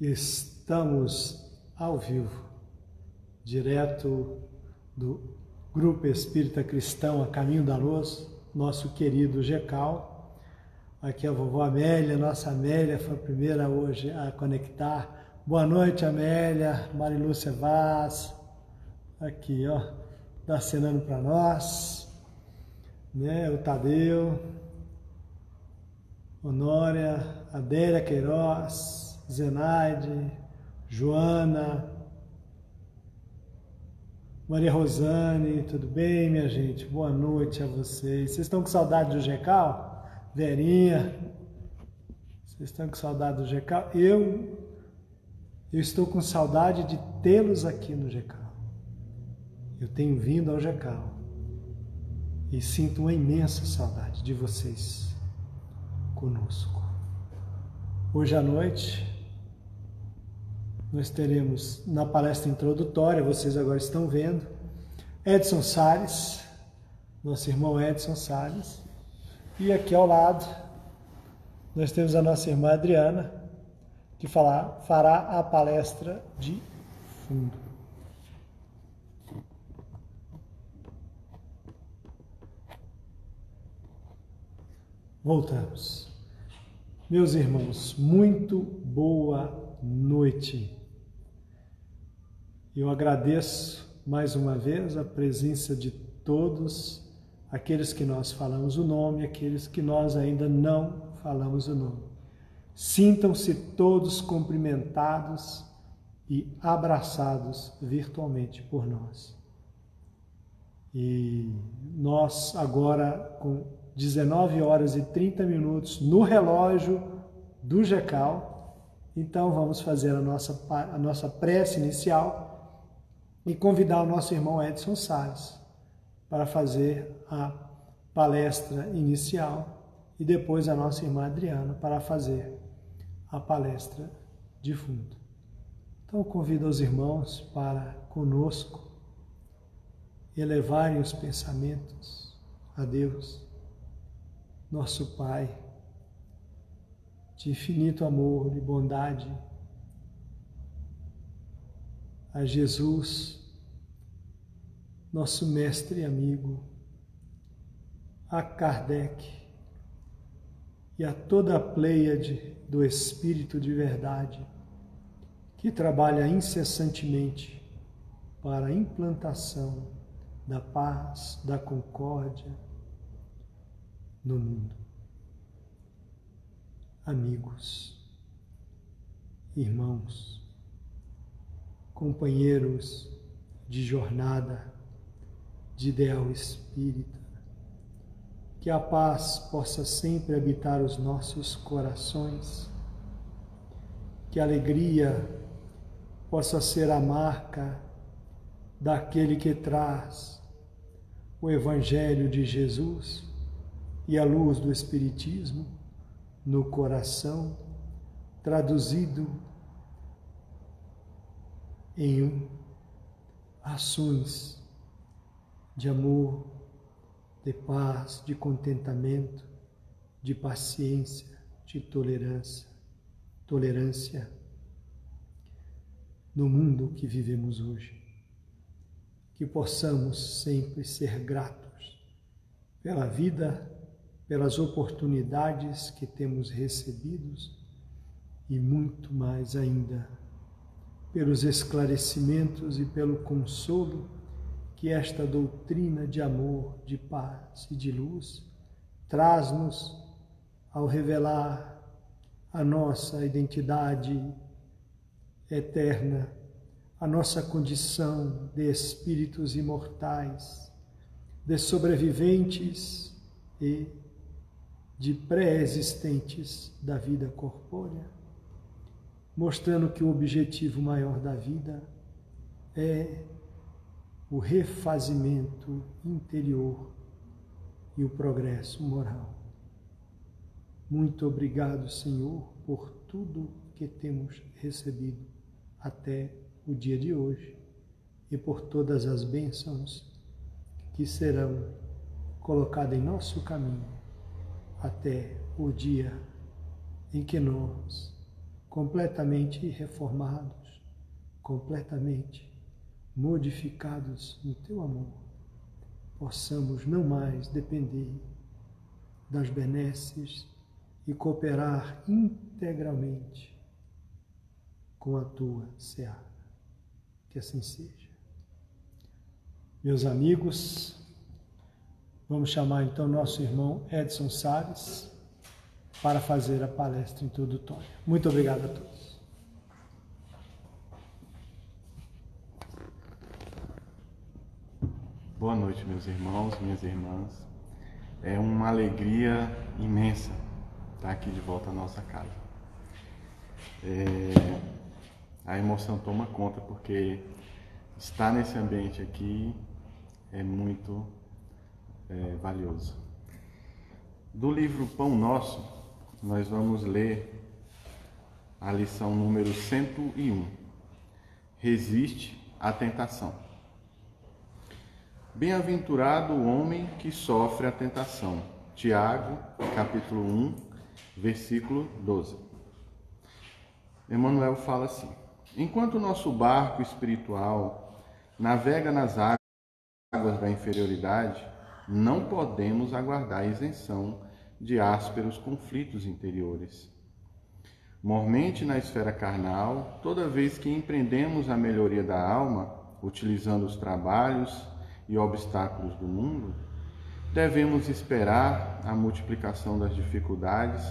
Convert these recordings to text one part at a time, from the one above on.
Estamos ao vivo, direto do Grupo Espírita Cristão A Caminho da Luz, nosso querido GECAL. Aqui é a vovó Amélia, nossa Amélia foi a primeira hoje a conectar. Boa noite, Amélia, Marilúcia Vaz, aqui, ó, tá acenando para nós, né? O Tadeu, Honória, Adélia Queiroz, Zenaide, Joana, Maria Rosane, tudo bem, minha gente? Boa noite a vocês. Vocês estão com saudade do GECAL? Verinha, vocês estão com saudade do GECAL? Eu, eu estou com saudade de tê-los aqui no GECAL. Eu tenho vindo ao GECAL e sinto uma imensa saudade de vocês conosco. Hoje à noite nós teremos na palestra introdutória, vocês agora estão vendo, Edson Salles, nosso irmão Edson Salles, e aqui ao lado nós temos a nossa irmã Adriana, que falar, fará a palestra de fundo. Voltamos. Meus irmãos, muito boa noite. Eu agradeço mais uma vez a presença de todos aqueles que nós falamos o nome, aqueles que nós ainda não falamos o nome. Sintam-se todos cumprimentados e abraçados virtualmente por nós. E nós agora com 19 horas e 30 minutos no relógio do GECAL, então vamos fazer a nossa, a nossa prece inicial e convidar o nosso irmão Edson Salles para fazer a palestra inicial e depois a nossa irmã Adriana para fazer a palestra de fundo. Então convido os irmãos para conosco elevarem os pensamentos a Deus, nosso Pai, de infinito amor e bondade a Jesus, nosso mestre e amigo, a Kardec e a toda a pleiade do Espírito de Verdade que trabalha incessantemente para a implantação da paz, da concórdia no mundo. Amigos, irmãos, companheiros de jornada, de ideal espírita. Que a paz possa sempre habitar os nossos corações, que a alegria possa ser a marca daquele que traz o Evangelho de Jesus e a luz do Espiritismo no coração, traduzido em ações de amor, de paz, de contentamento, de paciência, de tolerância, tolerância no mundo que vivemos hoje. Que possamos sempre ser gratos pela vida, pelas oportunidades que temos recebidos e muito mais ainda pelos esclarecimentos e pelo consolo que esta doutrina de amor, de paz e de luz traz-nos ao revelar a nossa identidade eterna, a nossa condição de espíritos imortais, de sobreviventes e de pré-existentes da vida corpórea mostrando que o objetivo maior da vida é o refazimento interior e o progresso moral. Muito obrigado, Senhor, por tudo que temos recebido até o dia de hoje e por todas as bênçãos que serão colocadas em nosso caminho até o dia em que nós completamente reformados, completamente modificados no teu amor, possamos não mais depender das benesses e cooperar integralmente com a tua seara. Que assim seja. Meus amigos, vamos chamar então nosso irmão Edson Salles para fazer a palestra introdutória. Muito obrigado a todos. Boa noite, meus irmãos, minhas irmãs. É uma alegria imensa estar aqui de volta à nossa casa. É... A emoção toma conta porque estar nesse ambiente aqui é muito é, valioso. Do livro Pão Nosso, nós vamos ler a lição número 101. Resiste à tentação. Bem-aventurado o homem que sofre a tentação. Tiago, capítulo 1, versículo 12. Emmanuel fala assim: Enquanto o nosso barco espiritual navega nas águas da inferioridade, não podemos aguardar isenção de ásperos conflitos interiores. Mormente na esfera carnal, toda vez que empreendemos a melhoria da alma, utilizando os trabalhos e obstáculos do mundo, devemos esperar a multiplicação das dificuldades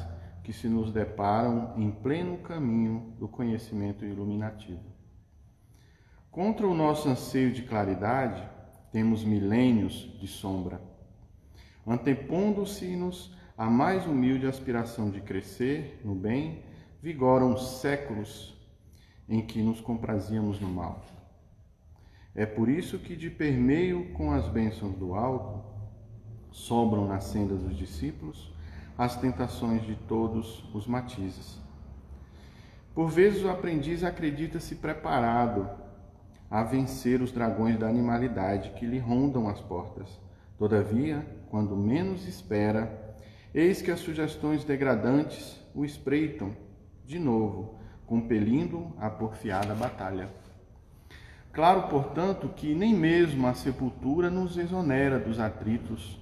que se nos deparam em pleno caminho do conhecimento iluminativo. Contra o nosso anseio de claridade, temos milênios de sombra, antepondo-se-nos a mais humilde aspiração de crescer no bem, vigoram séculos em que nos comprazíamos no mal. É por isso que, de permeio com as bênçãos do alto, sobram na senda dos discípulos as tentações de todos os matizes. Por vezes o aprendiz acredita-se preparado a vencer os dragões da animalidade que lhe rondam as portas. Todavia, quando menos espera, eis que as sugestões degradantes o espreitam de novo, compelindo a porfiada batalha. Claro, portanto, que nem mesmo a sepultura nos exonera dos atritos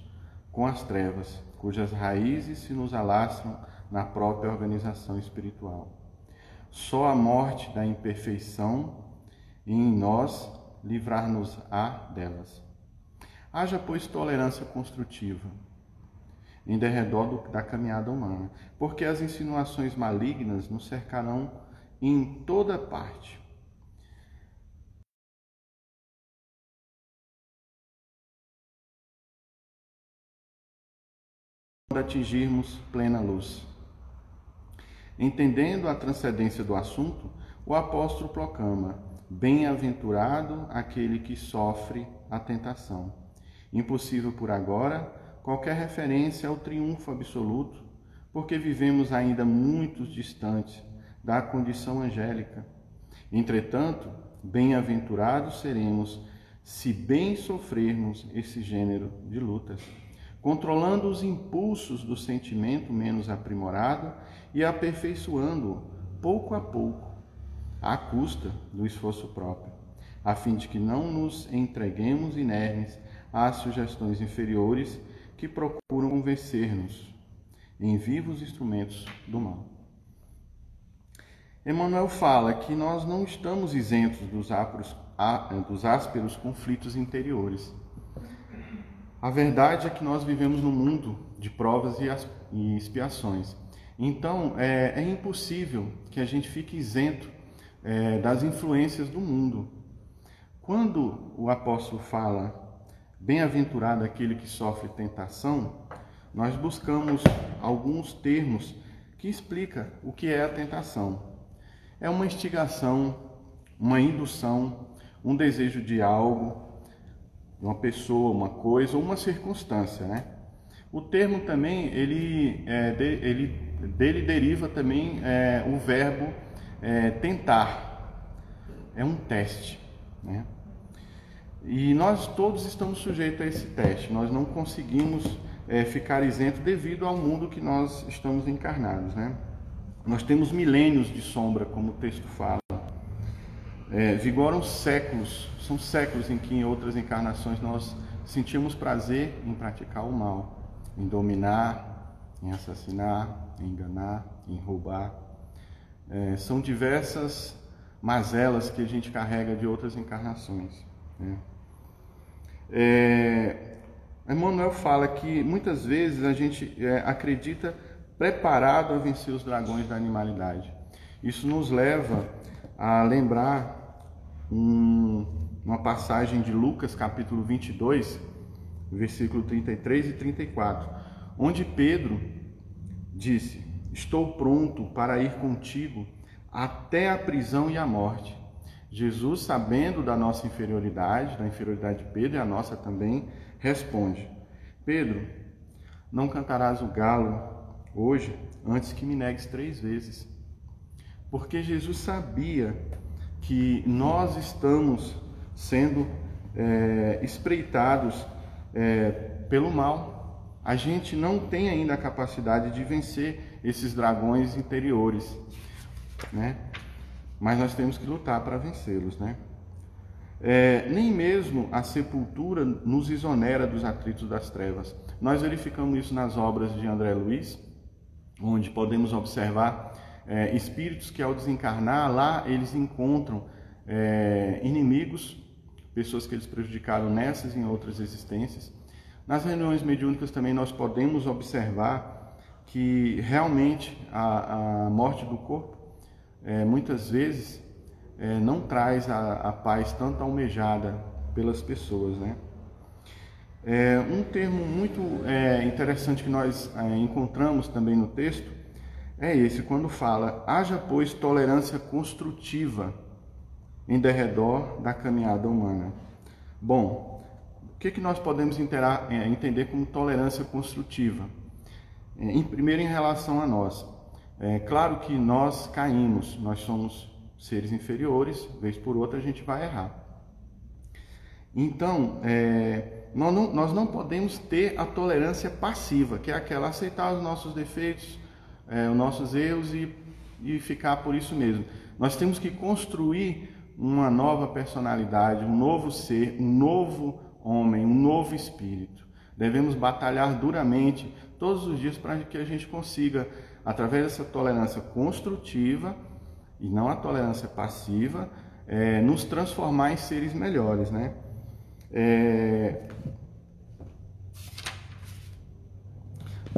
com as trevas, cujas raízes se nos alastram na própria organização espiritual. Só a morte da imperfeição em nós livrar-nos-á delas. Haja, pois, tolerância construtiva em derredor da caminhada humana, porque as insinuações malignas nos cercarão em toda parte atingirmos plena luz. Entendendo a transcendência do assunto, o apóstolo proclama: Bem-aventurado aquele que sofre a tentação. Impossível por agora qualquer referência ao triunfo absoluto, porque vivemos ainda muito distantes da condição angélica. Entretanto, bem-aventurados seremos se bem sofrermos esse gênero de lutas controlando os impulsos do sentimento menos aprimorado e aperfeiçoando-o pouco a pouco, à custa do esforço próprio, a fim de que não nos entreguemos inermes às sugestões inferiores que procuram convencer-nos em vivos instrumentos do mal. Emmanuel fala que nós não estamos isentos dos, ásperos, dos ásperos conflitos interiores a verdade é que nós vivemos num mundo de provas e expiações. Então, é, é impossível que a gente fique isento é, das influências do mundo. Quando o apóstolo fala, bem-aventurado aquele que sofre tentação, nós buscamos alguns termos que explica o que é a tentação. É uma instigação, uma indução, um desejo de algo, uma pessoa, uma coisa ou uma circunstância, né? O termo também, ele, é, de, ele dele deriva também é, o verbo é, tentar. É um teste, né? E nós todos estamos sujeitos a esse teste. Nós não conseguimos é, ficar isentos devido ao mundo que nós estamos encarnados, né? nós temos milênios de sombra, como o texto fala. É, vigoram séculos, são séculos em que em outras encarnações nós sentimos prazer em praticar o mal, em dominar, em assassinar, em enganar, em roubar. É, são diversas mazelas que a gente carrega de outras encarnações. Né? É, Emmanuel fala que muitas vezes a gente é, acredita preparado a vencer os dragões da animalidade. Isso nos leva a lembrar um, uma passagem de Lucas, capítulo 22, versículo 33 e 34, onde Pedro disse: Estou pronto para ir contigo até a prisão e a morte. Jesus, sabendo da nossa inferioridade, da inferioridade de Pedro e a nossa também, responde: Pedro, não cantarás o galo hoje antes que me negues três vezes. Porque Jesus sabia que nós estamos sendo é, espreitados é, pelo mal. A gente não tem ainda a capacidade de vencer esses dragões interiores, né? Mas nós temos que lutar para vencê-los, né? É, nem mesmo a sepultura nos exonera dos atritos das trevas. Nós verificamos isso nas obras de André Luiz, onde podemos observar é, espíritos que ao desencarnar lá eles encontram é, inimigos, pessoas que eles prejudicaram nessas e em outras existências. Nas reuniões mediúnicas também nós podemos observar que realmente a, a morte do corpo é, muitas vezes é, não traz a, a, paz tanto almejada pelas pessoas, né? É, um termo muito é, interessante que nós é, encontramos também no texto é esse, quando fala: haja, pois, tolerância construtiva em derredor da caminhada humana. Bom, o que, que nós podemos interar, é, entender como tolerância construtiva? Em, primeiro, em relação a nós. É claro que nós caímos, nós somos seres inferiores, vez por outra a gente vai errar. Então, é, nós, não, nós não podemos ter a tolerância passiva, que é aquela aceitar os nossos defeitos, é, os nossos erros e, e ficar por isso mesmo. Nós temos que construir uma nova personalidade, um novo ser, um novo homem, um novo espírito. Devemos batalhar duramente todos os dias para que a gente consiga, através dessa tolerância construtiva e não a tolerância passiva, é, nos transformar em seres melhores, né? É...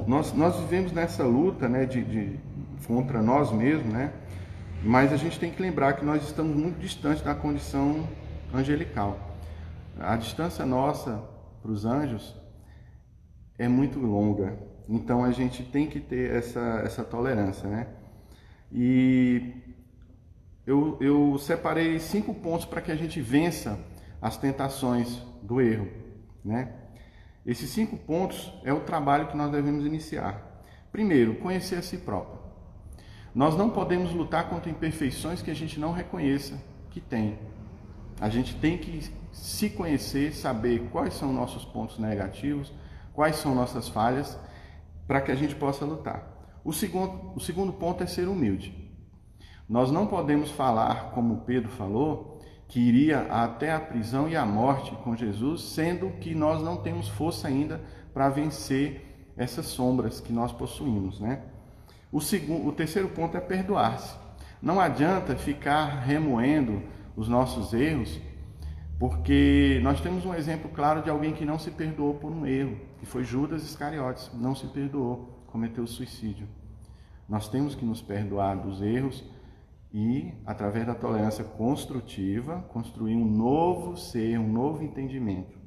Nós, nós vivemos nessa luta né, de, de, contra nós mesmos, né? mas a gente tem que lembrar que nós estamos muito distantes da condição angelical. A distância nossa para os anjos é muito longa, então a gente tem que ter essa, essa tolerância. Né? E eu, eu separei cinco pontos para que a gente vença as tentações do erro, né? Esses cinco pontos é o trabalho que nós devemos iniciar. Primeiro, conhecer a si próprio. Nós não podemos lutar contra imperfeições que a gente não reconheça que tem. A gente tem que se conhecer, saber quais são nossos pontos negativos, quais são nossas falhas, para que a gente possa lutar. O segundo, o segundo ponto é ser humilde. Nós não podemos falar, como Pedro falou, que iria até a prisão e a morte com Jesus, sendo que nós não temos força ainda para vencer essas sombras que nós possuímos, né? O segundo, o terceiro ponto é perdoar-se. Não adianta ficar remoendo os nossos erros, porque nós temos um exemplo claro de alguém que não se perdoou por um erro, que foi Judas Iscariotes, não se perdoou, cometeu suicídio. Nós temos que nos perdoar dos erros e, através da tolerância construtiva, construir um novo ser, um novo entendimento.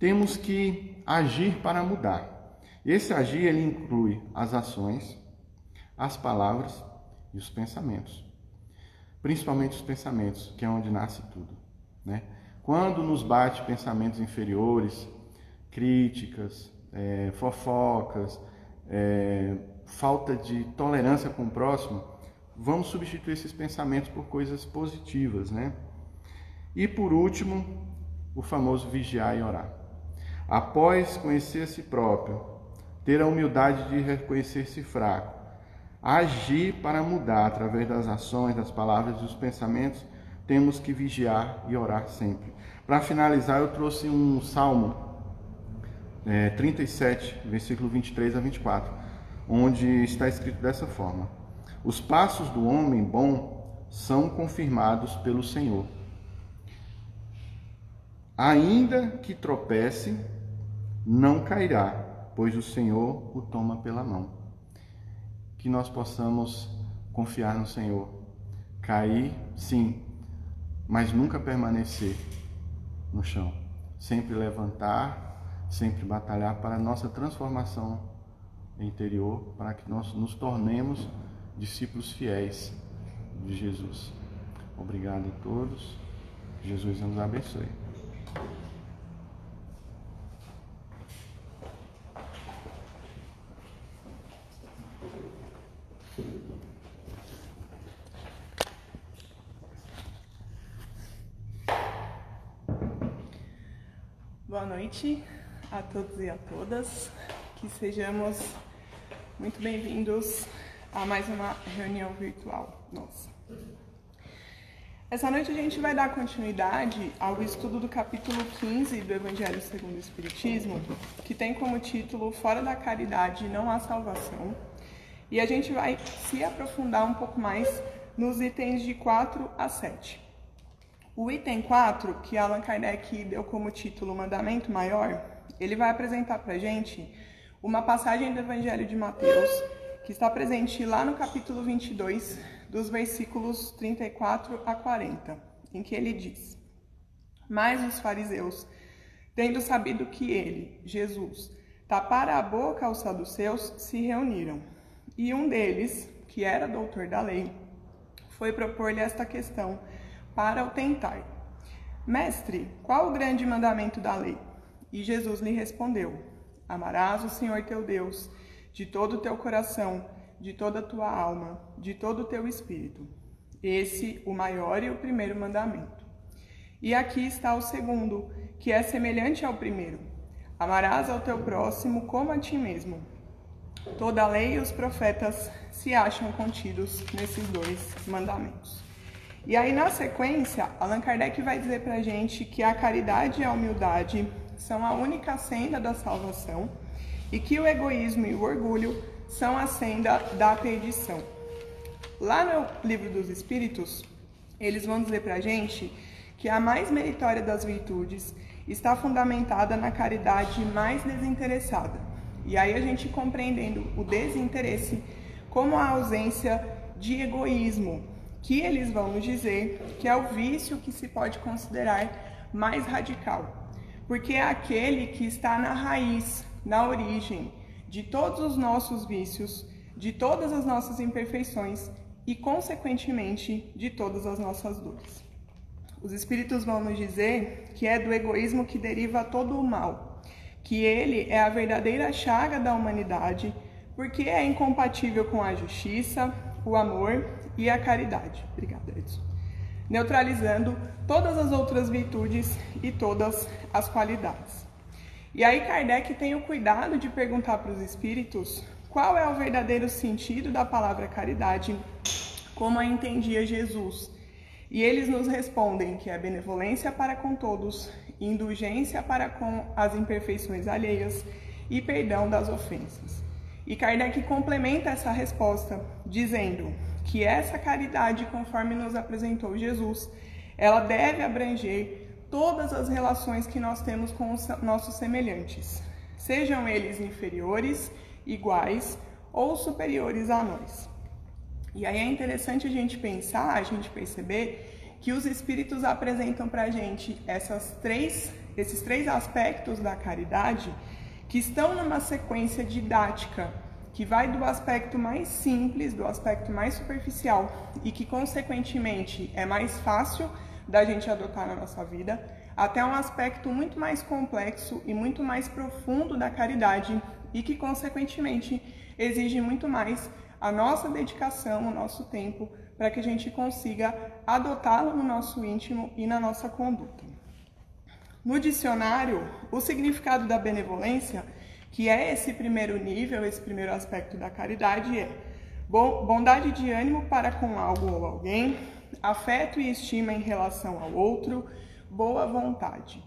Temos que agir para mudar. Esse agir ele inclui as ações, as palavras e os pensamentos. Principalmente os pensamentos, que é onde nasce tudo. Né? Quando nos bate pensamentos inferiores, críticas, é, fofocas, é, falta de tolerância com o próximo, vamos substituir esses pensamentos por coisas positivas, né? E por último, o famoso vigiar e orar. Após conhecer a si próprio, ter a humildade de reconhecer-se fraco, agir para mudar através das ações, das palavras e dos pensamentos, temos que vigiar e orar sempre. Para finalizar, eu trouxe um salmo é, 37, versículo 23 a 24, onde está escrito dessa forma: Os passos do homem bom são confirmados pelo Senhor. Ainda que tropece, não cairá, pois o Senhor o toma pela mão. Que nós possamos confiar no Senhor. Cair, sim, mas nunca permanecer no chão. Sempre levantar, sempre batalhar para a nossa transformação interior, para que nós nos tornemos discípulos fiéis de Jesus. Obrigado a todos. Jesus nos abençoe. noite a todos e a todas. Que sejamos muito bem-vindos a mais uma reunião virtual nossa. Essa noite a gente vai dar continuidade ao estudo do capítulo 15 do Evangelho segundo o Espiritismo, que tem como título Fora da caridade não há salvação. E a gente vai se aprofundar um pouco mais nos itens de 4 a 7. O item 4, que Allan Kardec deu como título Mandamento Maior, ele vai apresentar para gente uma passagem do Evangelho de Mateus, que está presente lá no capítulo 22, dos versículos 34 a 40, em que ele diz: Mas os fariseus, tendo sabido que ele, Jesus, tapara a boca aos saduceus, se reuniram. E um deles, que era doutor da lei, foi propor-lhe esta questão para o tentar. Mestre, qual o grande mandamento da lei? E Jesus lhe respondeu: Amarás o Senhor teu Deus de todo o teu coração, de toda a tua alma, de todo o teu espírito. Esse, o maior e o primeiro mandamento. E aqui está o segundo, que é semelhante ao primeiro: Amarás ao teu próximo como a ti mesmo. Toda a lei e os profetas se acham contidos nesses dois mandamentos. E aí, na sequência, Allan Kardec vai dizer para a gente que a caridade e a humildade são a única senda da salvação e que o egoísmo e o orgulho são a senda da perdição. Lá no Livro dos Espíritos, eles vão dizer para a gente que a mais meritória das virtudes está fundamentada na caridade mais desinteressada. E aí a gente compreendendo o desinteresse como a ausência de egoísmo, que eles vão nos dizer que é o vício que se pode considerar mais radical, porque é aquele que está na raiz, na origem de todos os nossos vícios, de todas as nossas imperfeições e, consequentemente, de todas as nossas dores. Os Espíritos vão nos dizer que é do egoísmo que deriva todo o mal, que ele é a verdadeira chaga da humanidade, porque é incompatível com a justiça, o amor e a caridade. Obrigada, Edson. Neutralizando todas as outras virtudes e todas as qualidades. E aí Kardec tem o cuidado de perguntar para os espíritos qual é o verdadeiro sentido da palavra caridade, como a entendia Jesus. E eles nos respondem que é benevolência para com todos, indulgência para com as imperfeições alheias e perdão das ofensas. E Kardec complementa essa resposta dizendo que essa caridade, conforme nos apresentou Jesus, ela deve abranger todas as relações que nós temos com os nossos semelhantes, sejam eles inferiores, iguais ou superiores a nós. E aí é interessante a gente pensar, a gente perceber que os espíritos apresentam para a gente essas três, esses três aspectos da caridade que estão numa sequência didática que vai do aspecto mais simples, do aspecto mais superficial e que, consequentemente, é mais fácil da gente adotar na nossa vida, até um aspecto muito mais complexo e muito mais profundo da caridade e que, consequentemente, exige muito mais a nossa dedicação, o nosso tempo, para que a gente consiga adotá-lo no nosso íntimo e na nossa conduta. No dicionário, o significado da benevolência que é esse primeiro nível, esse primeiro aspecto da caridade, é bondade de ânimo para com algo ou alguém, afeto e estima em relação ao outro, boa vontade.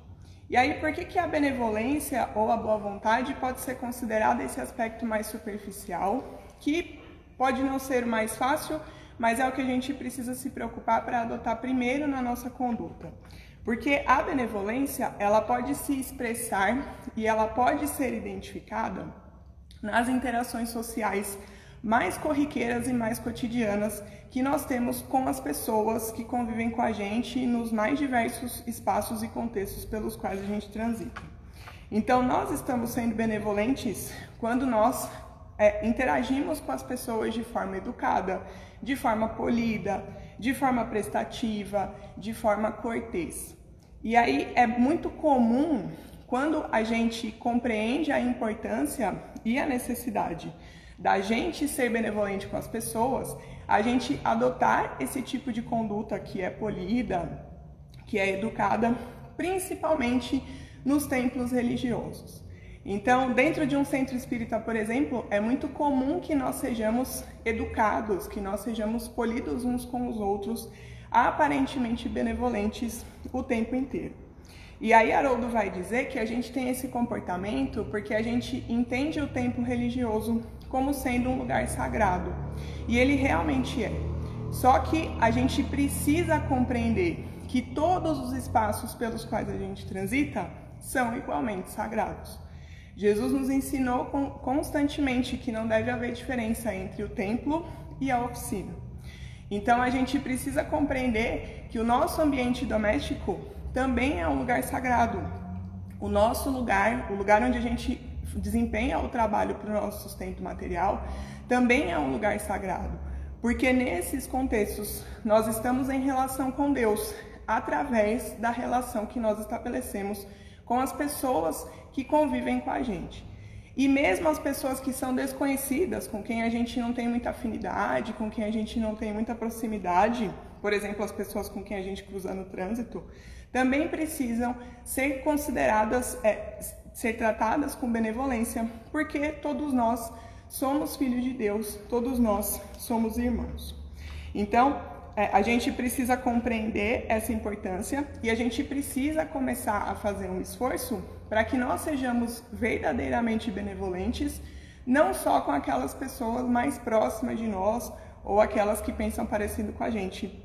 E aí, por que, que a benevolência ou a boa vontade pode ser considerada esse aspecto mais superficial, que pode não ser mais fácil, mas é o que a gente precisa se preocupar para adotar primeiro na nossa conduta? Porque a benevolência, ela pode se expressar e ela pode ser identificada nas interações sociais mais corriqueiras e mais cotidianas que nós temos com as pessoas que convivem com a gente nos mais diversos espaços e contextos pelos quais a gente transita. Então, nós estamos sendo benevolentes quando nós é, interagimos com as pessoas de forma educada, de forma polida, de forma prestativa, de forma cortês. E aí é muito comum quando a gente compreende a importância e a necessidade da gente ser benevolente com as pessoas, a gente adotar esse tipo de conduta que é polida, que é educada, principalmente nos templos religiosos. Então, dentro de um centro espírita, por exemplo, é muito comum que nós sejamos educados, que nós sejamos polidos uns com os outros, aparentemente benevolentes o tempo inteiro. E aí Haroldo vai dizer que a gente tem esse comportamento porque a gente entende o tempo religioso como sendo um lugar sagrado. E ele realmente é. Só que a gente precisa compreender que todos os espaços pelos quais a gente transita são igualmente sagrados. Jesus nos ensinou constantemente que não deve haver diferença entre o templo e a oficina. Então a gente precisa compreender que o nosso ambiente doméstico também é um lugar sagrado. O nosso lugar, o lugar onde a gente desempenha o trabalho para o nosso sustento material, também é um lugar sagrado. Porque nesses contextos nós estamos em relação com Deus através da relação que nós estabelecemos com as pessoas que convivem com a gente. E mesmo as pessoas que são desconhecidas, com quem a gente não tem muita afinidade, com quem a gente não tem muita proximidade, por exemplo, as pessoas com quem a gente cruza no trânsito, também precisam ser consideradas, é, ser tratadas com benevolência, porque todos nós somos filhos de Deus, todos nós somos irmãos. Então, a gente precisa compreender essa importância e a gente precisa começar a fazer um esforço para que nós sejamos verdadeiramente benevolentes, não só com aquelas pessoas mais próximas de nós ou aquelas que pensam parecido com a gente,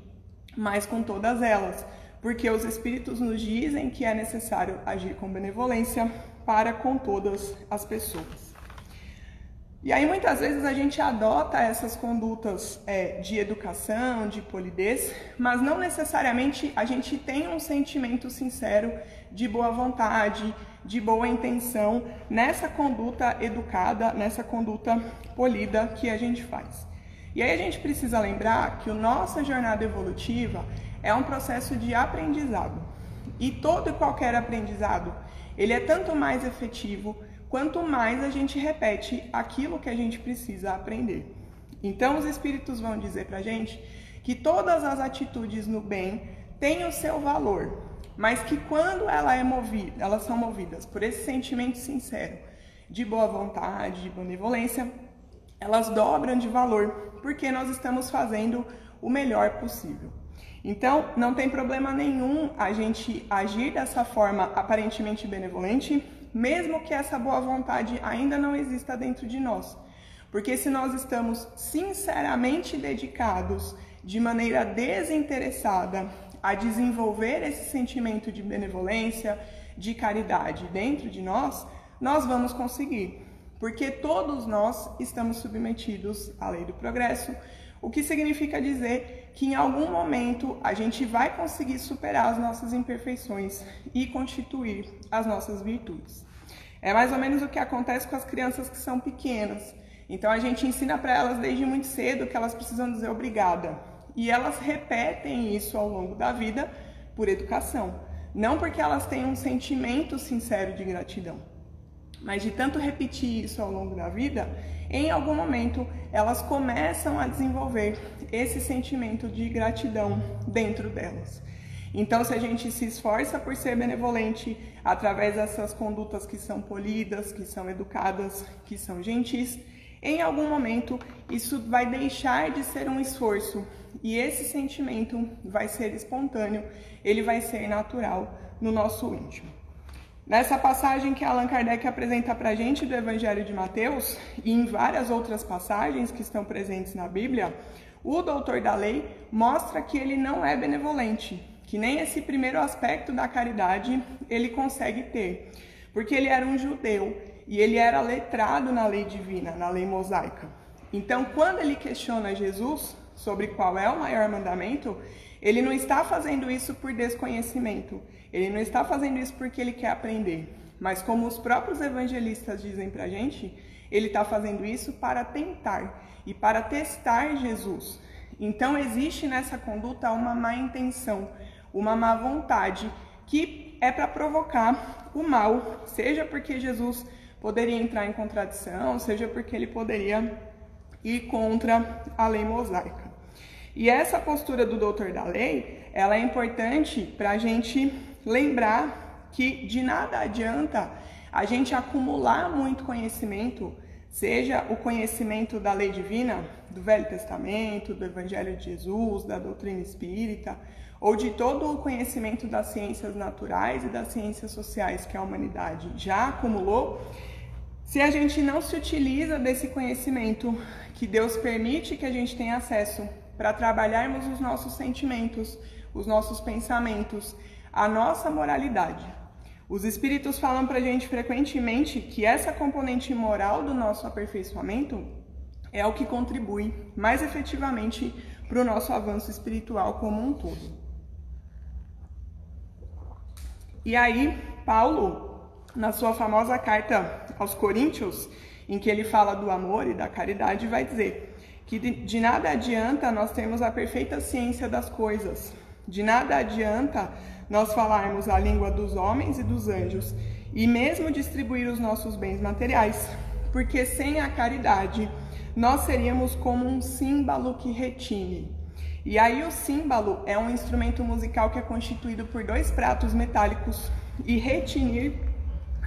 mas com todas elas porque os Espíritos nos dizem que é necessário agir com benevolência para com todas as pessoas. E aí muitas vezes a gente adota essas condutas é, de educação, de polidez, mas não necessariamente a gente tem um sentimento sincero de boa vontade, de boa intenção nessa conduta educada, nessa conduta polida que a gente faz. E aí a gente precisa lembrar que a nossa jornada evolutiva é um processo de aprendizado. E todo e qualquer aprendizado, ele é tanto mais efetivo quanto mais a gente repete aquilo que a gente precisa aprender. Então os espíritos vão dizer pra gente que todas as atitudes no bem têm o seu valor, mas que quando ela é movida, elas são movidas por esse sentimento sincero de boa vontade, de benevolência, elas dobram de valor, porque nós estamos fazendo o melhor possível. Então, não tem problema nenhum a gente agir dessa forma aparentemente benevolente, mesmo que essa boa vontade ainda não exista dentro de nós. Porque se nós estamos sinceramente dedicados, de maneira desinteressada, a desenvolver esse sentimento de benevolência, de caridade dentro de nós, nós vamos conseguir. Porque todos nós estamos submetidos à lei do progresso, o que significa dizer que em algum momento a gente vai conseguir superar as nossas imperfeições e constituir as nossas virtudes. É mais ou menos o que acontece com as crianças que são pequenas. Então a gente ensina para elas desde muito cedo que elas precisam dizer obrigada. E elas repetem isso ao longo da vida por educação. Não porque elas têm um sentimento sincero de gratidão, mas de tanto repetir isso ao longo da vida, em algum momento elas começam a desenvolver esse sentimento de gratidão dentro delas. Então, se a gente se esforça por ser benevolente através dessas condutas que são polidas, que são educadas, que são gentis, em algum momento isso vai deixar de ser um esforço e esse sentimento vai ser espontâneo, ele vai ser natural no nosso íntimo. Nessa passagem que Allan Kardec apresenta para a gente do Evangelho de Mateus e em várias outras passagens que estão presentes na Bíblia, o doutor da lei mostra que ele não é benevolente, que nem esse primeiro aspecto da caridade ele consegue ter, porque ele era um judeu e ele era letrado na lei divina, na lei mosaica. Então, quando ele questiona Jesus sobre qual é o maior mandamento, ele não está fazendo isso por desconhecimento, ele não está fazendo isso porque ele quer aprender, mas como os próprios evangelistas dizem para a gente, ele está fazendo isso para tentar e para testar Jesus. Então existe nessa conduta uma má intenção, uma má vontade que é para provocar o mal, seja porque Jesus poderia entrar em contradição, seja porque ele poderia ir contra a lei mosaica. E essa postura do doutor da lei, ela é importante para a gente lembrar que de nada adianta a gente acumular muito conhecimento, seja o conhecimento da lei divina, do Velho Testamento, do Evangelho de Jesus, da doutrina espírita, ou de todo o conhecimento das ciências naturais e das ciências sociais que a humanidade já acumulou, se a gente não se utiliza desse conhecimento que Deus permite que a gente tenha acesso para trabalharmos os nossos sentimentos, os nossos pensamentos, a nossa moralidade. Os espíritos falam para a gente frequentemente que essa componente moral do nosso aperfeiçoamento é o que contribui mais efetivamente para o nosso avanço espiritual como um todo. E aí, Paulo, na sua famosa carta aos Coríntios, em que ele fala do amor e da caridade, vai dizer que de, nada adianta nós termos a perfeita ciência das coisas, de nada adianta nós falarmos a língua dos homens e dos anjos e mesmo distribuir os nossos bens materiais, porque sem a caridade nós seríamos como um símbolo que retine. E aí o símbolo é um instrumento musical que é constituído por dois pratos metálicos e retinir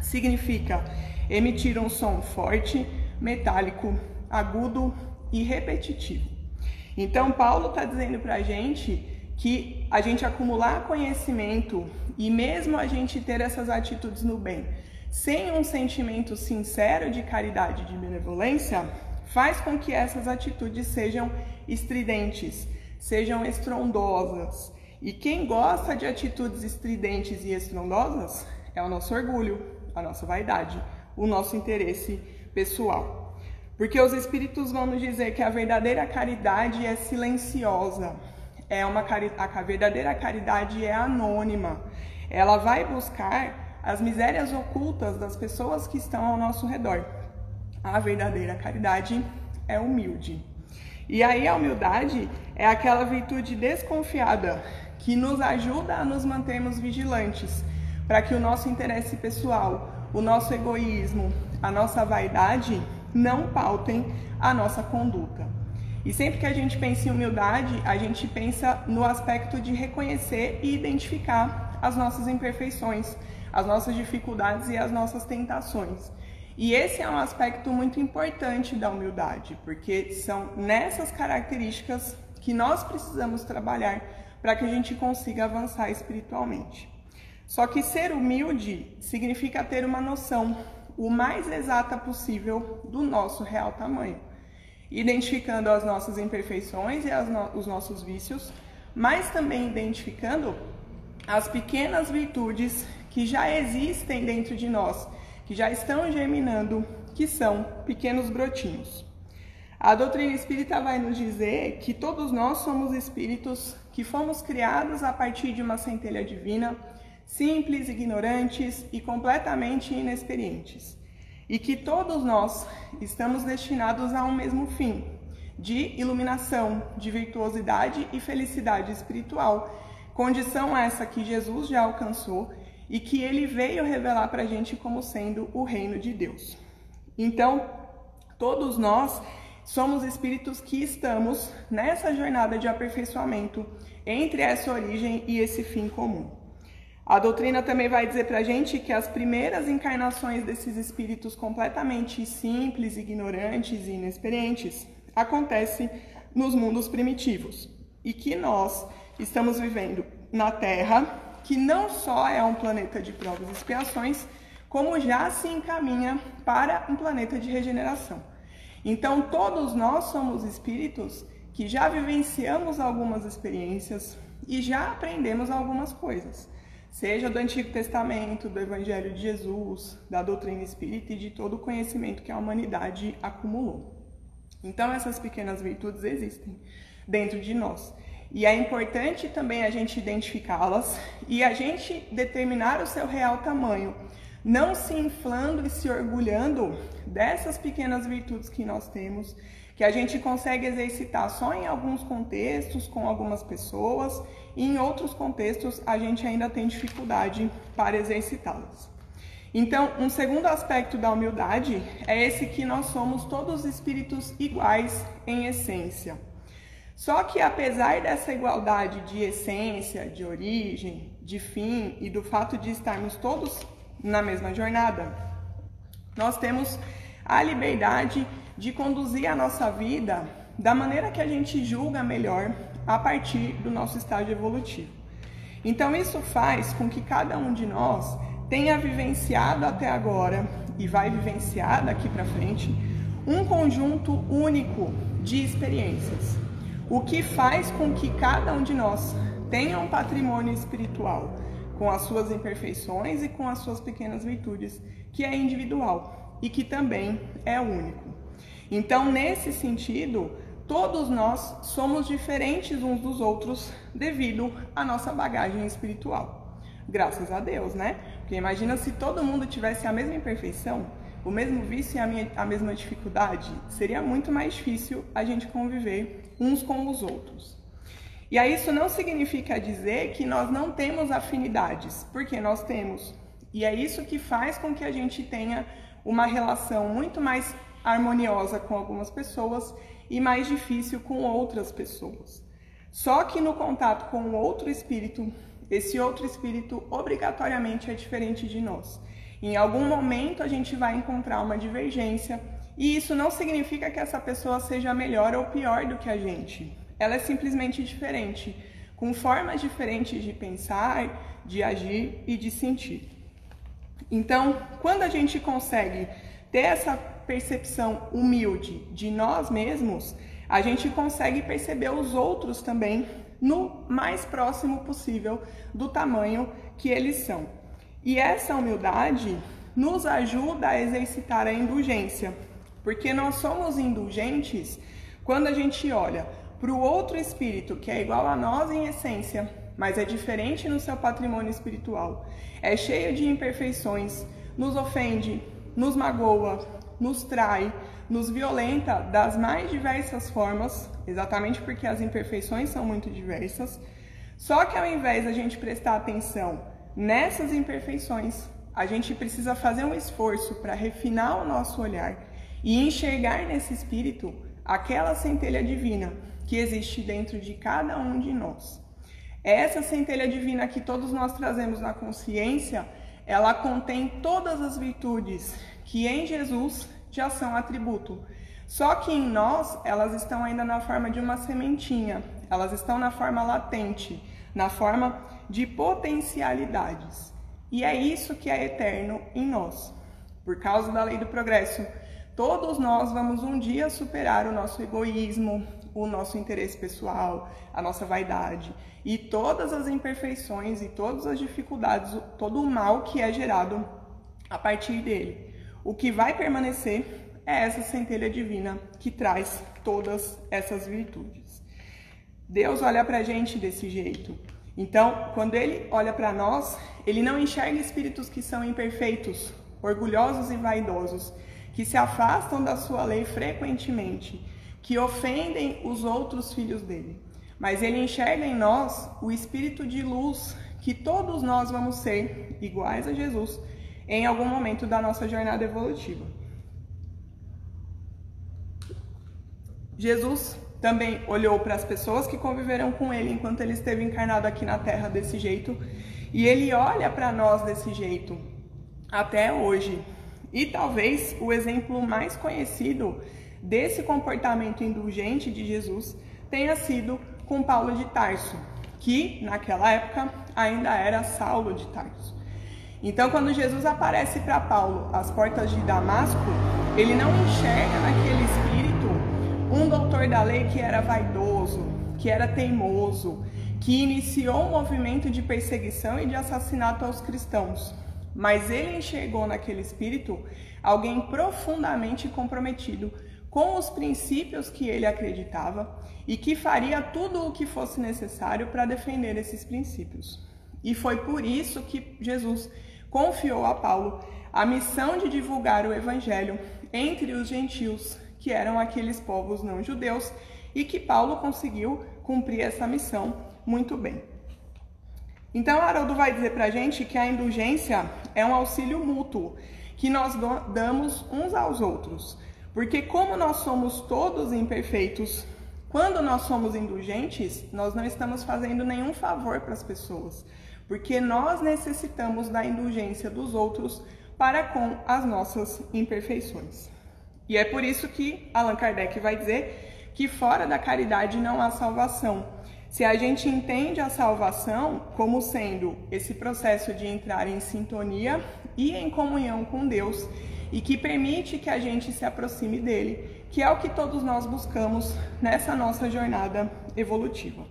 significa emitir um som forte, metálico, agudo e repetitivo. Então Paulo está dizendo para a gente que a gente acumular conhecimento e mesmo a gente ter essas atitudes no bem, sem um sentimento sincero de caridade e de benevolência, faz com que essas atitudes sejam estridentes, sejam estrondosas. E quem gosta de atitudes estridentes e estrondosas é o nosso orgulho, a nossa vaidade, o nosso interesse pessoal. Porque os espíritos vão nos dizer que a verdadeira caridade é silenciosa, é uma a verdadeira caridade é anônima. Ela vai buscar as misérias ocultas das pessoas que estão ao nosso redor. A verdadeira caridade é humilde. E aí a humildade é aquela virtude desconfiada que nos ajuda a nos mantermos vigilantes, para que o nosso interesse pessoal, o nosso egoísmo, a nossa vaidade não pautem a nossa conduta. E sempre que a gente pensa em humildade, a gente pensa no aspecto de reconhecer e identificar as nossas imperfeições, as nossas dificuldades e as nossas tentações. E esse é um aspecto muito importante da humildade, porque são nessas características que nós precisamos trabalhar para que a gente consiga avançar espiritualmente. Só que ser humilde significa ter uma noção o mais exata possível do nosso real tamanho identificando as nossas imperfeições e no os nossos vícios, mas também identificando as pequenas virtudes que já existem dentro de nós, que já estão germinando, que são pequenos brotinhos. A doutrina espírita vai nos dizer que todos nós somos espíritos que fomos criados a partir de uma centelha divina, simples, ignorantes e completamente inexperientes e que todos nós estamos destinados a um mesmo fim, de iluminação, de virtuosidade e felicidade espiritual, condição essa que Jesus já alcançou e que ele veio revelar para a gente como sendo o reino de Deus. Então, todos nós somos espíritos que estamos nessa jornada de aperfeiçoamento entre essa origem e esse fim comum. A doutrina também vai dizer para a gente que as primeiras encarnações desses espíritos completamente simples, ignorantes e inexperientes acontecem nos mundos primitivos e que nós estamos vivendo na Terra, que não só é um planeta de provas e expiações, como já se encaminha para um planeta de regeneração. Então, todos nós somos espíritos que já vivenciamos algumas experiências e já aprendemos algumas coisas seja do Antigo Testamento, do Evangelho de Jesus, da doutrina espírita e de todo o conhecimento que a humanidade acumulou. Então, essas pequenas virtudes existem dentro de nós. E é importante também a gente identificá-las e a gente determinar o seu real tamanho, não se inflando e se orgulhando dessas pequenas virtudes que nós temos, que a gente consegue exercitar só em alguns contextos, com algumas pessoas, e em outros contextos a gente ainda tem dificuldade para exercitá-las. Então, um segundo aspecto da humildade é esse que nós somos todos espíritos iguais em essência. Só que apesar dessa igualdade de essência, de origem, de fim e do fato de estarmos todos na mesma jornada, nós temos a liberdade de conduzir a nossa vida da maneira que a gente julga melhor a partir do nosso estágio evolutivo. Então, isso faz com que cada um de nós tenha vivenciado até agora e vai vivenciar daqui para frente um conjunto único de experiências, o que faz com que cada um de nós tenha um patrimônio espiritual com as suas imperfeições e com as suas pequenas virtudes, que é individual e que também é único. Então, nesse sentido, todos nós somos diferentes uns dos outros devido à nossa bagagem espiritual. Graças a Deus, né? Porque imagina se todo mundo tivesse a mesma imperfeição, o mesmo vício e a, minha, a mesma dificuldade, seria muito mais difícil a gente conviver uns com os outros. E aí isso não significa dizer que nós não temos afinidades, porque nós temos. E é isso que faz com que a gente tenha uma relação muito mais harmoniosa com algumas pessoas e mais difícil com outras pessoas. Só que no contato com outro espírito, esse outro espírito obrigatoriamente é diferente de nós. Em algum momento a gente vai encontrar uma divergência e isso não significa que essa pessoa seja melhor ou pior do que a gente. Ela é simplesmente diferente, com formas diferentes de pensar, de agir e de sentir. Então, quando a gente consegue ter essa percepção humilde de nós mesmos, a gente consegue perceber os outros também no mais próximo possível do tamanho que eles são. E essa humildade nos ajuda a exercitar a indulgência, porque nós somos indulgentes quando a gente olha para o outro espírito que é igual a nós em essência, mas é diferente no seu patrimônio espiritual, é cheio de imperfeições, nos ofende, nos magoa, nos trai, nos violenta das mais diversas formas, exatamente porque as imperfeições são muito diversas. Só que ao invés da gente prestar atenção nessas imperfeições, a gente precisa fazer um esforço para refinar o nosso olhar e enxergar nesse espírito aquela centelha divina que existe dentro de cada um de nós. Essa centelha divina que todos nós trazemos na consciência, ela contém todas as virtudes que em Jesus já são atributo. Só que em nós, elas estão ainda na forma de uma sementinha, elas estão na forma latente, na forma de potencialidades. E é isso que é eterno em nós. Por causa da lei do progresso, todos nós vamos um dia superar o nosso egoísmo, o nosso interesse pessoal, a nossa vaidade e todas as imperfeições e todas as dificuldades, todo o mal que é gerado a partir dele. O que vai permanecer é essa centelha divina que traz todas essas virtudes. Deus olha para a gente desse jeito. Então, quando Ele olha para nós, Ele não enxerga espíritos que são imperfeitos, orgulhosos e vaidosos, que se afastam da sua lei frequentemente, que ofendem os outros filhos dele. Mas Ele enxerga em nós o espírito de luz que todos nós vamos ser iguais a Jesus em algum momento da nossa jornada evolutiva. Jesus também olhou para as pessoas que conviveram com ele enquanto ele esteve encarnado aqui na terra desse jeito, e ele olha para nós desse jeito até hoje. E talvez o exemplo mais conhecido desse comportamento indulgente de Jesus tenha sido com Paulo de Tarso, que naquela época ainda era Saulo de Tarso. Então, quando Jesus aparece para Paulo às portas de Damasco, ele não enxerga naquele espírito um doutor da lei que era vaidoso, que era teimoso, que iniciou um movimento de perseguição e de assassinato aos cristãos. Mas ele enxergou naquele espírito alguém profundamente comprometido com os princípios que ele acreditava e que faria tudo o que fosse necessário para defender esses princípios. E foi por isso que Jesus confiou a Paulo a missão de divulgar o evangelho entre os gentios, que eram aqueles povos não judeus, e que Paulo conseguiu cumprir essa missão muito bem. Então, Haroldo vai dizer para a gente que a indulgência é um auxílio mútuo que nós damos uns aos outros. Porque, como nós somos todos imperfeitos, quando nós somos indulgentes, nós não estamos fazendo nenhum favor para as pessoas porque nós necessitamos da indulgência dos outros para com as nossas imperfeições. E é por isso que Allan Kardec vai dizer que fora da caridade não há salvação. Se a gente entende a salvação como sendo esse processo de entrar em sintonia e em comunhão com Deus e que permite que a gente se aproxime dele, que é o que todos nós buscamos nessa nossa jornada evolutiva.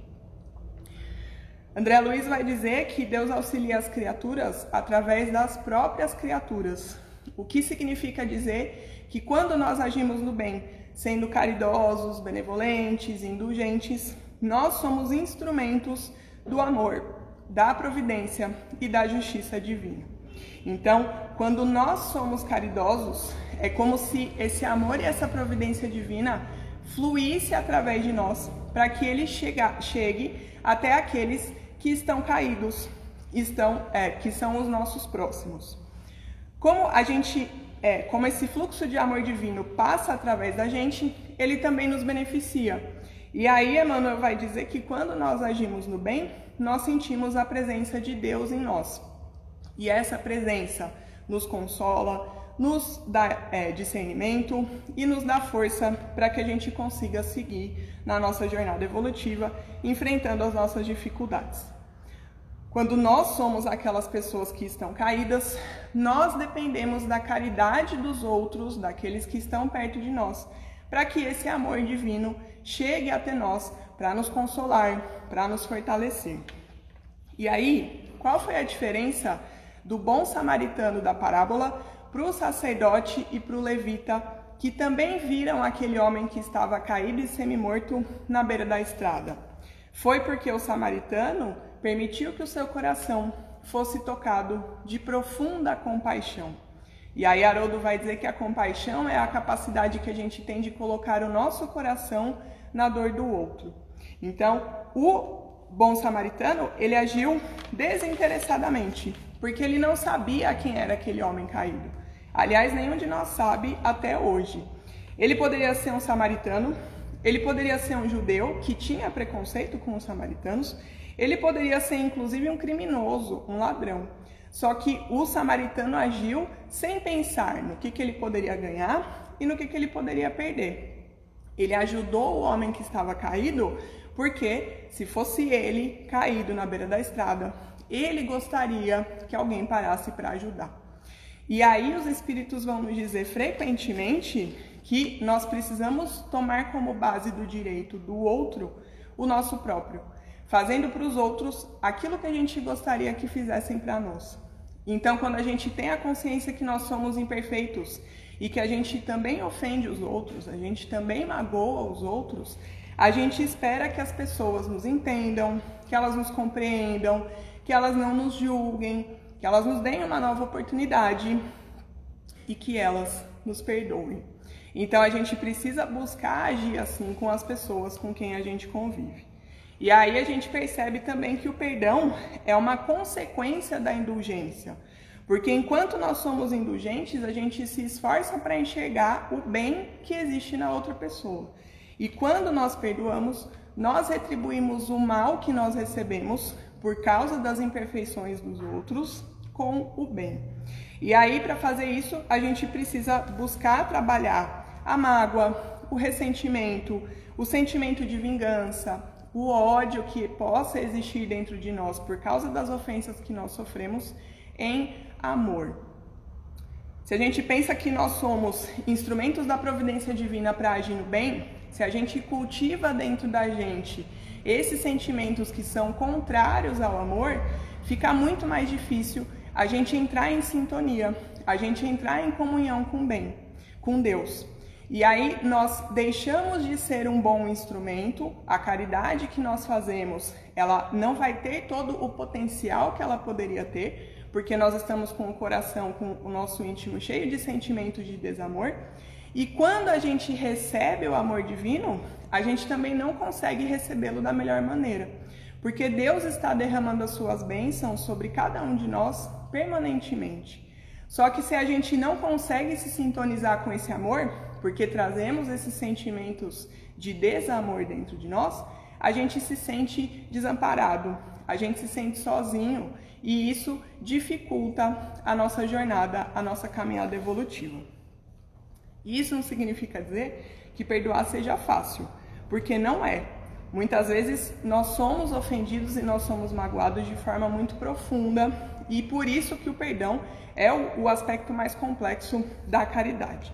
André Luiz vai dizer que Deus auxilia as criaturas através das próprias criaturas. O que significa dizer que quando nós agimos no bem, sendo caridosos, benevolentes, indulgentes, nós somos instrumentos do amor, da providência e da justiça divina. Então, quando nós somos caridosos, é como se esse amor e essa providência divina fluísse através de nós, para que ele chega, chegue até aqueles que estão caídos, estão, é, que são os nossos próximos. Como a gente, é, como esse fluxo de amor divino passa através da gente, ele também nos beneficia. E aí Emmanuel vai dizer que quando nós agimos no bem, nós sentimos a presença de Deus em nós. E essa presença nos consola, nos dá é, discernimento e nos dá força para que a gente consiga seguir na nossa jornada evolutiva, enfrentando as nossas dificuldades. Quando nós somos aquelas pessoas que estão caídas, nós dependemos da caridade dos outros, daqueles que estão perto de nós, para que esse amor divino chegue até nós para nos consolar, para nos fortalecer. E aí, qual foi a diferença do bom samaritano da parábola para o sacerdote e para o levita, que também viram aquele homem que estava caído e semi-morto na beira da estrada. Foi porque o samaritano permitiu que o seu coração fosse tocado de profunda compaixão. E aí Haroldo vai dizer que a compaixão é a capacidade que a gente tem de colocar o nosso coração na dor do outro. Então, o bom samaritano, ele agiu desinteressadamente, porque ele não sabia quem era aquele homem caído. Aliás, nenhum de nós sabe até hoje. Ele poderia ser um samaritano, ele poderia ser um judeu que tinha preconceito com os samaritanos, ele poderia ser inclusive um criminoso, um ladrão. Só que o samaritano agiu sem pensar no que, que ele poderia ganhar e no que, que ele poderia perder. Ele ajudou o homem que estava caído, porque se fosse ele caído na beira da estrada, ele gostaria que alguém parasse para ajudar. E aí os espíritos vão nos dizer frequentemente que nós precisamos tomar como base do direito do outro o nosso próprio, fazendo para os outros aquilo que a gente gostaria que fizessem para nós. Então, quando a gente tem a consciência que nós somos imperfeitos e que a gente também ofende os outros, a gente também magoa os outros, a gente espera que as pessoas nos entendam, que elas nos compreendam, que elas não nos julguem, que elas nos deem uma nova oportunidade e que elas nos perdoem. Então a gente precisa buscar agir assim com as pessoas com quem a gente convive. E aí a gente percebe também que o perdão é uma consequência da indulgência. Porque enquanto nós somos indulgentes, a gente se esforça para enxergar o bem que existe na outra pessoa. E quando nós perdoamos, nós retribuímos o mal que nós recebemos por causa das imperfeições dos outros com o bem. E aí, para fazer isso, a gente precisa buscar trabalhar a mágoa, o ressentimento, o sentimento de vingança, o ódio que possa existir dentro de nós por causa das ofensas que nós sofremos em amor. Se a gente pensa que nós somos instrumentos da providência divina para agir no bem, se a gente cultiva dentro da gente esses sentimentos que são contrários ao amor, fica muito mais difícil a gente entrar em sintonia, a gente entrar em comunhão com o bem, com Deus. E aí nós deixamos de ser um bom instrumento, a caridade que nós fazemos, ela não vai ter todo o potencial que ela poderia ter, porque nós estamos com o coração, com o nosso íntimo cheio de sentimentos de desamor. E quando a gente recebe o amor divino, a gente também não consegue recebê-lo da melhor maneira, porque Deus está derramando as suas bênçãos sobre cada um de nós permanentemente. Só que se a gente não consegue se sintonizar com esse amor, porque trazemos esses sentimentos de desamor dentro de nós, a gente se sente desamparado, a gente se sente sozinho e isso dificulta a nossa jornada, a nossa caminhada evolutiva. Isso não significa dizer que perdoar seja fácil, porque não é. Muitas vezes nós somos ofendidos e nós somos magoados de forma muito profunda e por isso que o perdão é o, aspecto mais complexo da caridade.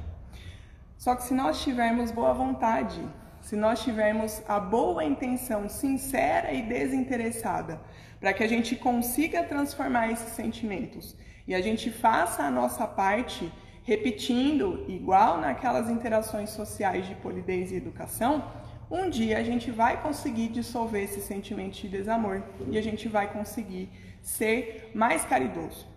Só que se nós tivermos boa vontade, se nós tivermos a boa intenção sincera e desinteressada para que a gente consiga transformar esses sentimentos e a gente faça a nossa parte repetindo, igual naquelas interações sociais de polidez e educação, um dia a gente vai conseguir dissolver esse sentimento de desamor e a gente vai conseguir ser mais caridoso.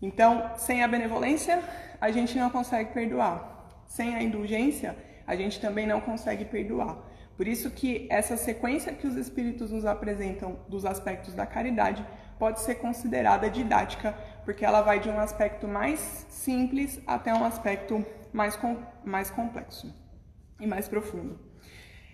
Então, sem a benevolência, a gente não consegue perdoar. Sem a indulgência, a gente também não consegue perdoar. Por isso que essa sequência que os espíritos nos apresentam dos aspectos da caridade pode ser considerada didática, porque ela vai de um aspecto mais simples até um aspecto mais, com, mais complexo e mais profundo.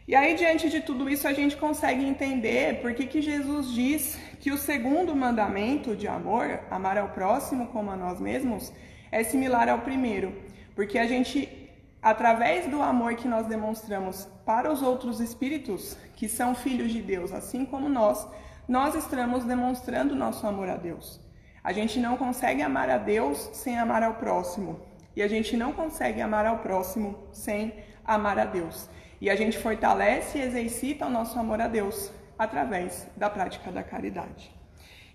E aí, diante de tudo isso, a gente consegue entender por que, que Jesus diz que o segundo mandamento de amor, amar ao próximo como a nós mesmos, é similar ao primeiro. Porque a gente através do amor que nós demonstramos para os outros espíritos que são filhos de Deus, assim como nós, nós estamos demonstrando nosso amor a Deus. A gente não consegue amar a Deus sem amar ao próximo, e a gente não consegue amar ao próximo sem amar a Deus. E a gente fortalece e exercita o nosso amor a Deus através da prática da caridade.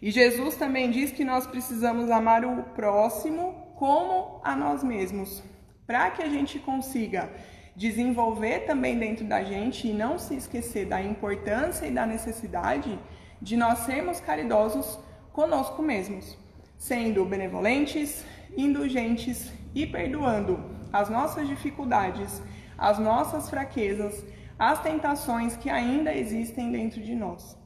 E Jesus também diz que nós precisamos amar o próximo como a nós mesmos, para que a gente consiga desenvolver também dentro da gente e não se esquecer da importância e da necessidade de nós sermos caridosos conosco mesmos, sendo benevolentes, indulgentes e perdoando as nossas dificuldades, as nossas fraquezas, as tentações que ainda existem dentro de nós.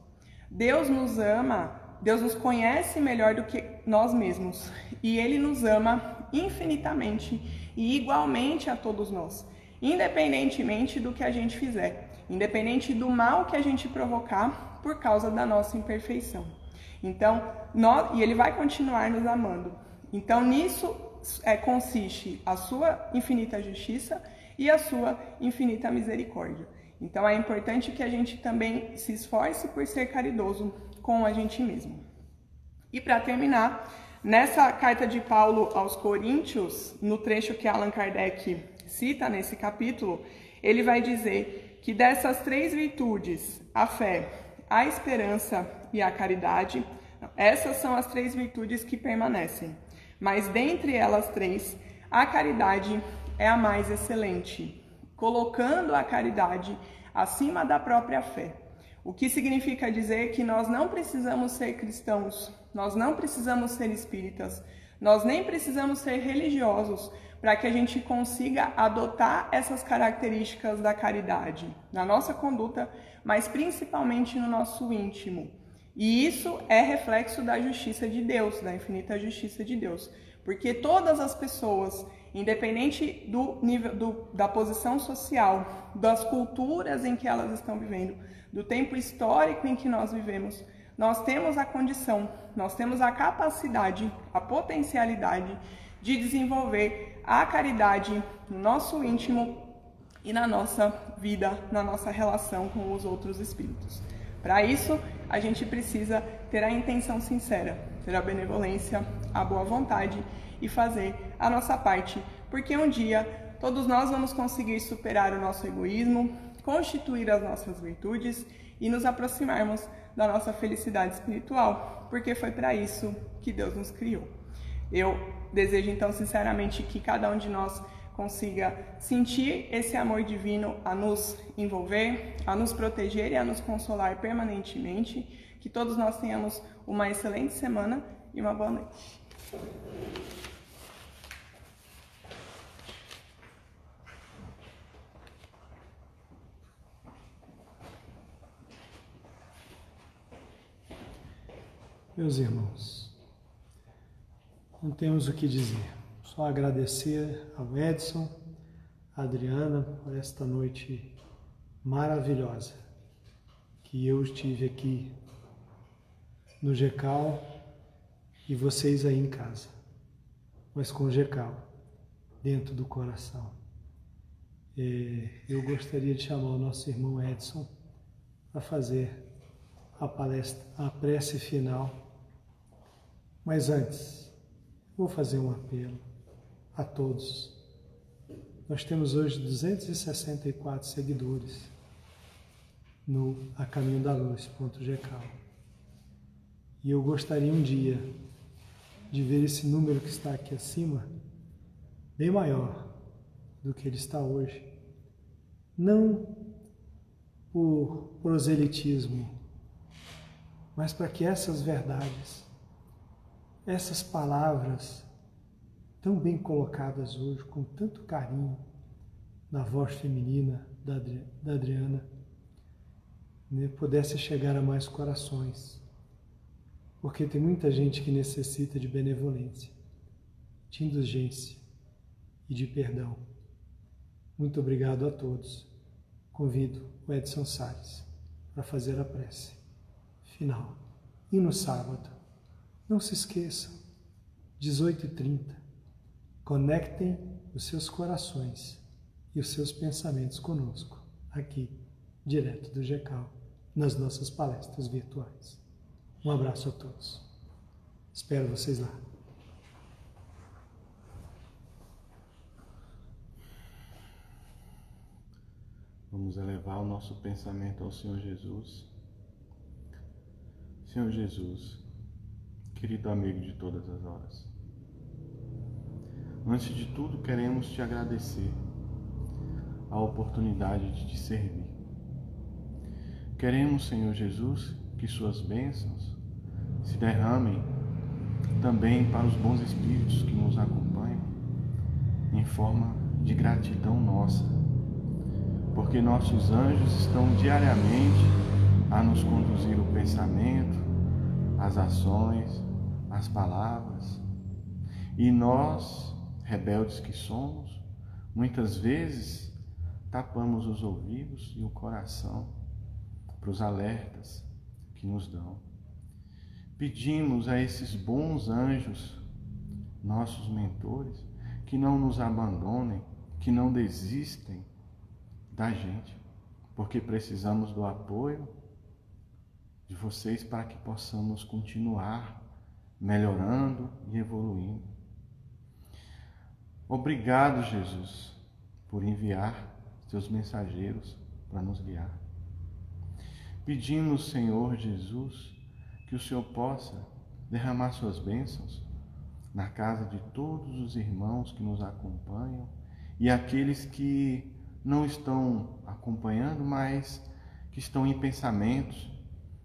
Deus nos ama, Deus nos conhece melhor do que nós mesmos e Ele nos ama infinitamente e igualmente a todos nós, independentemente do que a gente fizer, independente do mal que a gente provocar por causa da nossa imperfeição. Então, nós, e ele vai continuar nos amando. Então, nisso é, consiste a sua infinita justiça e a sua infinita misericórdia. Então, é importante que a gente também se esforce por ser caridoso com a gente mesmo. E para terminar, Nessa carta de Paulo aos Coríntios, no trecho que Allan Kardec cita nesse capítulo, ele vai dizer que dessas três virtudes, a fé, a esperança e a caridade, essas são as três virtudes que permanecem. Mas dentre elas três, a caridade é a mais excelente, colocando a caridade acima da própria fé. O que significa dizer que nós não precisamos ser cristãos, nós não precisamos ser espíritas, nós nem precisamos ser religiosos para que a gente consiga adotar essas características da caridade na nossa conduta, mas principalmente no nosso íntimo. E isso é reflexo da justiça de Deus, da infinita justiça de Deus, porque todas as pessoas, independente do nível do, da posição social, das culturas em que elas estão vivendo, do tempo histórico em que nós vivemos, nós temos a condição, nós temos a capacidade, a potencialidade de desenvolver a caridade no nosso íntimo e na nossa vida, na nossa relação com os outros espíritos. Para isso, a gente precisa ter a intenção sincera, ter a benevolência, a boa vontade e fazer a nossa parte, porque um dia todos nós vamos conseguir superar o nosso egoísmo, constituir as nossas virtudes e nos aproximarmos da nossa felicidade espiritual, porque foi para isso que Deus nos criou. Eu desejo então sinceramente que cada um de nós consiga sentir esse amor divino a nos envolver, a nos proteger e a nos consolar permanentemente. Que todos nós tenhamos uma excelente semana e uma boa noite. Meus irmãos, não temos o que dizer, só agradecer ao Edson, à Adriana por esta noite maravilhosa que eu estive aqui no GECAL e vocês aí em casa, mas com o GECAL dentro do coração. É, eu gostaria de chamar o nosso irmão Edson para fazer a palestra, a prece final mas antes, vou fazer um apelo a todos. Nós temos hoje 264 seguidores no A Caminho da Luz.gk. E eu gostaria um dia de ver esse número que está aqui acima bem maior do que ele está hoje. Não por proselitismo, mas para que essas verdades essas palavras tão bem colocadas hoje, com tanto carinho, na voz feminina da, Adriana, né, pudesse chegar a mais corações. Porque tem muita gente que necessita de benevolência, de indulgência e de perdão. Muito obrigado a todos. Convido o Edson Salles para fazer a prece final. E no sábado, não se esqueçam, 18h30, conectem os seus corações e os seus pensamentos conosco, aqui, direto do GECAL, nas nossas palestras virtuais. Um abraço a todos. Espero vocês lá. Vamos elevar o nosso pensamento ao Senhor Jesus. Senhor Jesus, querido amigo de todas as horas. Antes de tudo, queremos te agradecer a oportunidade de te servir. Queremos, Senhor Jesus, que Suas bênçãos se derramem também para os bons espíritos que nos acompanham, em forma de gratidão nossa, porque nossos anjos estão diariamente a nos conduzir o pensamento, as ações, as palavras. E nós, rebeldes que somos, muitas vezes tapamos os ouvidos e o coração para os alertas que nos dão. Pedimos a esses bons anjos, nossos mentores, que não nos abandonem, que não desistem da gente, porque precisamos do apoio de vocês para que possamos continuar melhorando e evoluindo. Obrigado, Jesus, por enviar seus mensageiros para nos guiar. Pedimos, Senhor Jesus, que o Senhor possa derramar suas bênçãos na casa de todos os irmãos que nos acompanham e aqueles que não estão acompanhando, mas que estão em pensamentos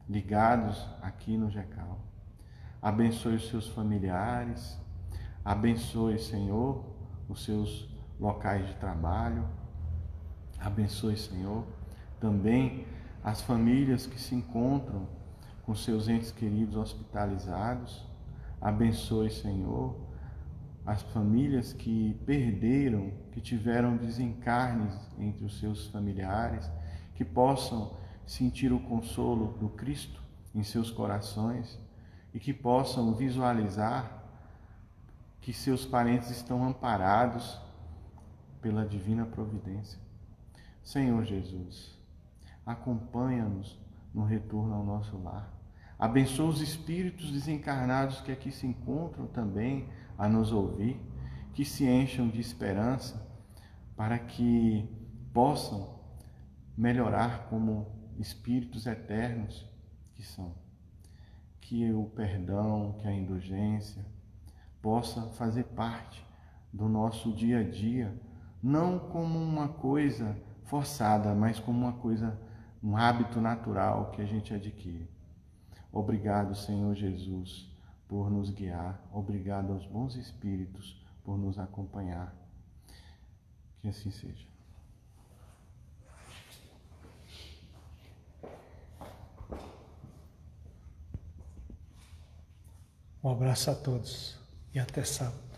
ligados aqui no GECAL abençoe os seus familiares, abençoe, Senhor, os seus locais de trabalho, abençoe, Senhor, também as famílias que se encontram com seus entes queridos hospitalizados, abençoe, Senhor, as famílias que perderam, que tiveram desencarnes entre os seus familiares, que possam sentir o consolo do Cristo em seus corações e que possam visualizar que seus parentes estão amparados pela divina providência. Senhor Jesus, acompanha-nos no retorno ao nosso lar. Abençoa os espíritos desencarnados que aqui se encontram também a nos ouvir, que se encham de esperança para que possam melhorar como espíritos eternos que são. Que o perdão, que a indulgência possa fazer parte do nosso dia a dia, não como uma coisa forçada, mas como uma coisa, um hábito natural que a gente adquire. Obrigado, Senhor Jesus, por nos guiar. Obrigado aos bons espíritos por nos acompanhar. Que assim seja. Um abraço a todos até sábado.